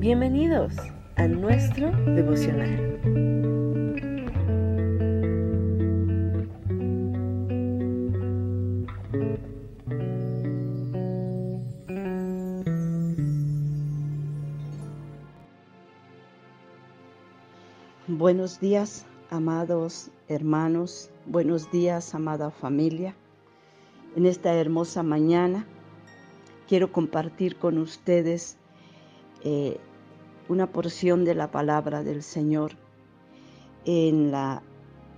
Bienvenidos a nuestro devocional. Buenos días, amados hermanos. Buenos días, amada familia. En esta hermosa mañana quiero compartir con ustedes eh, una porción de la palabra del Señor en la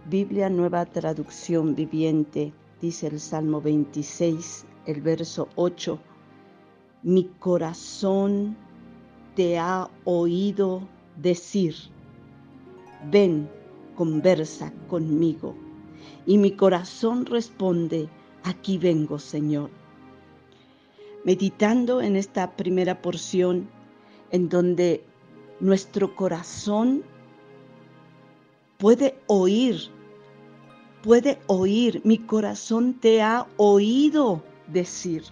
Biblia Nueva Traducción Viviente, dice el Salmo 26, el verso 8, mi corazón te ha oído decir, ven, conversa conmigo. Y mi corazón responde, aquí vengo, Señor. Meditando en esta primera porción, en donde nuestro corazón puede oír, puede oír, mi corazón te ha oído decir.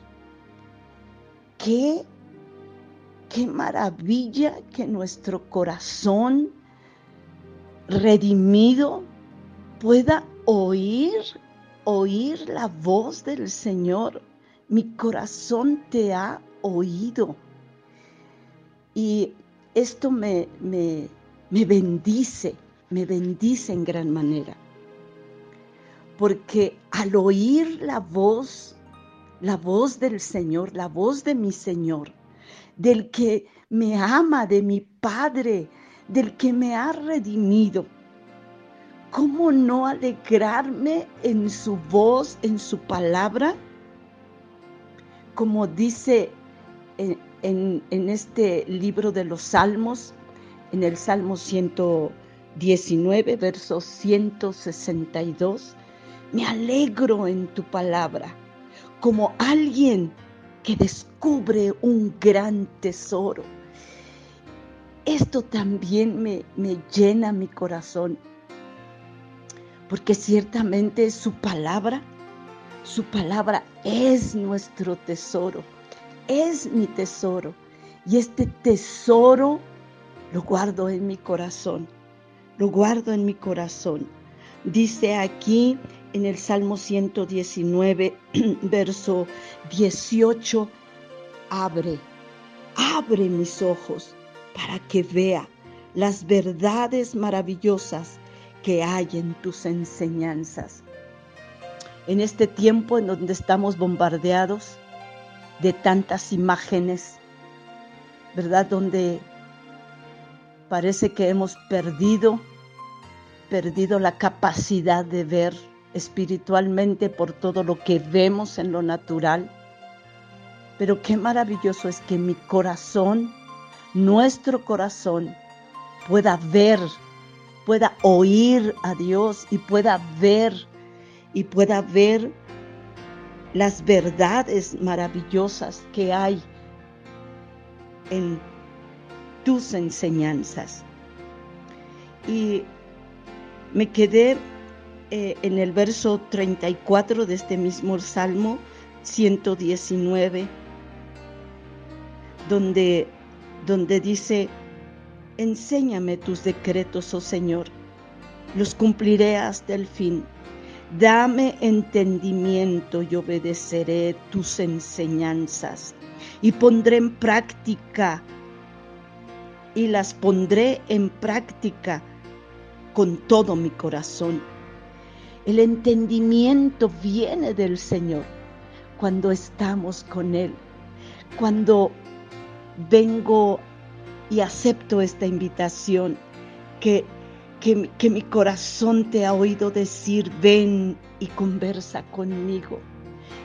Qué, qué maravilla que nuestro corazón redimido pueda oír, oír la voz del Señor. Mi corazón te ha oído. Y esto me, me, bendice, me bendice en gran manera. Porque al oír la voz, la voz del Señor, la voz de mi Señor, del que me ama, de mi Padre, del que me ha redimido, ¿cómo no alegrarme en su voz, en su palabra? Como dice en, en, este libro de los Salmos, en el Salmo 119, verso 162, me alegro en tu palabra, como alguien que descubre un gran tesoro. Esto también me, me llena mi corazón, porque ciertamente su palabra, su palabra es nuestro tesoro es mi tesoro y este tesoro lo guardo en mi corazón, lo guardo en mi corazón. Dice aquí en el Salmo 119, verso 18, abre, abre mis ojos para que vea las verdades maravillosas que hay en tus enseñanzas. En este tiempo en donde estamos bombardeados de tantas imágenes, ¿verdad? Donde parece que hemos perdido, perdido la capacidad de ver espiritualmente por todo lo que vemos en lo natural. Pero qué maravilloso es que mi corazón, nuestro corazón, pueda ver, pueda oír a Dios y pueda ver y pueda ver las verdades maravillosas que hay en tus enseñanzas. Y me quedé eh, en el verso 34 de este mismo Salmo 119, donde, donde dice, enséñame tus decretos, oh Señor, los cumpliré hasta el fin Dame entendimiento y obedeceré tus enseñanzas y pondré en práctica y las pondré en práctica con todo mi corazón. El entendimiento viene del Señor cuando estamos con Él, cuando vengo y acepto esta invitación que que, mi corazón te ha oído decir, ven y conversa conmigo.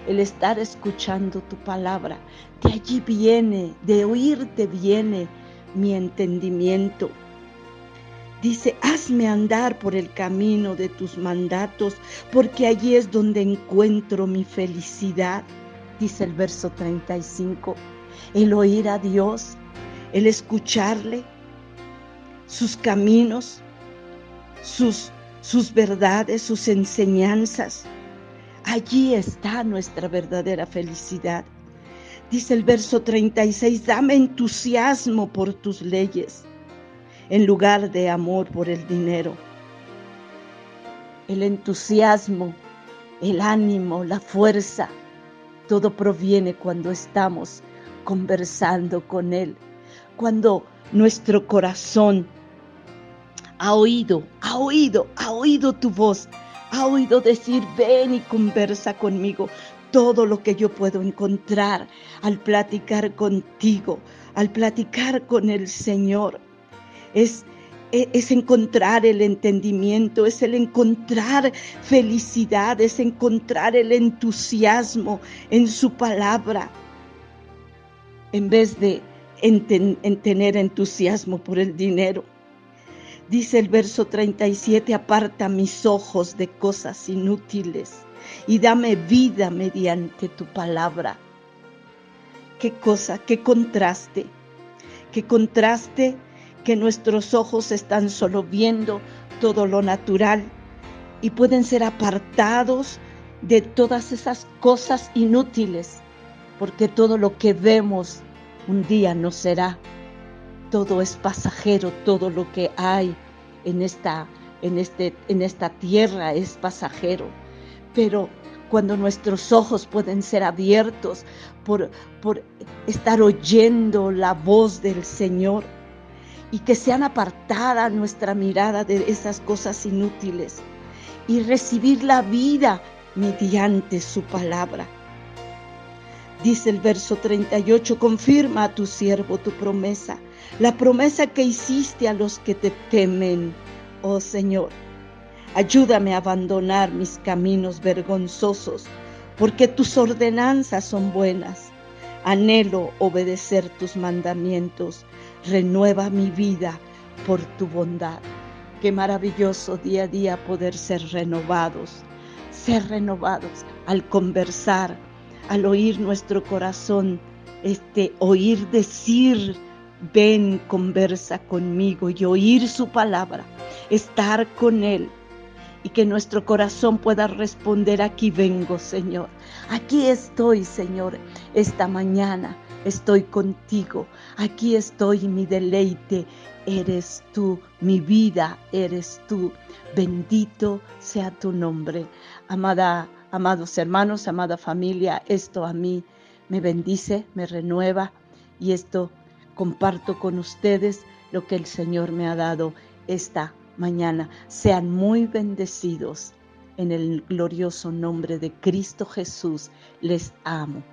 El estar escuchando tu palabra, de allí viene, de oírte viene mi entendimiento. Dice, hazme andar por el camino de tus mandatos, porque allí es donde encuentro mi felicidad. Dice el verso 35. El oír a Dios, el escucharle, sus caminos, sus, sus verdades, sus enseñanzas. Allí está nuestra verdadera felicidad. Dice el verso 36, dame entusiasmo por tus leyes en lugar de amor por el dinero. El entusiasmo, el ánimo, la fuerza, todo proviene cuando estamos conversando con Él, cuando nuestro corazón ha oído, ha oído, ha oído tu voz, ha oído decir, ven y conversa conmigo. Todo lo que yo puedo encontrar al platicar contigo, al platicar con el Señor, es, e, es, encontrar el entendimiento, es el encontrar felicidad, es encontrar el entusiasmo en su palabra, en vez de en tener entusiasmo por el dinero. Dice el verso 37, aparta mis ojos de cosas inútiles y dame vida mediante tu palabra. Qué cosa, qué contraste, qué contraste que nuestros ojos están solo viendo todo lo natural y pueden ser apartados de todas esas cosas inútiles, porque todo lo que vemos un día no será todo es pasajero, todo lo que hay en esta, en este, en esta tierra es pasajero. Pero cuando nuestros ojos pueden ser abiertos por, por estar oyendo la voz del Señor y que sean apartada nuestra mirada de esas cosas inútiles y recibir la vida mediante su palabra. Dice el verso 38, confirma a tu siervo tu promesa la promesa que hiciste a los que te temen, oh Señor. Ayúdame a abandonar mis caminos vergonzosos, porque tus ordenanzas son buenas. Anhelo obedecer tus mandamientos. Renueva mi vida por tu bondad. Qué maravilloso día a día poder ser renovados, ser renovados al conversar, al oír nuestro corazón, este oír decir ven, conversa conmigo y oír su palabra, estar con Él y que nuestro corazón pueda responder, aquí vengo, Señor, aquí estoy, Señor, esta mañana estoy contigo, aquí estoy, mi deleite, eres tú, mi vida eres tú, bendito sea tu nombre. Amada, amados hermanos, amada familia, esto a mí me bendice, me renueva y esto comparto con ustedes lo que el Señor me ha dado esta mañana. Sean muy bendecidos en el glorioso nombre de Cristo Jesús. Les amo.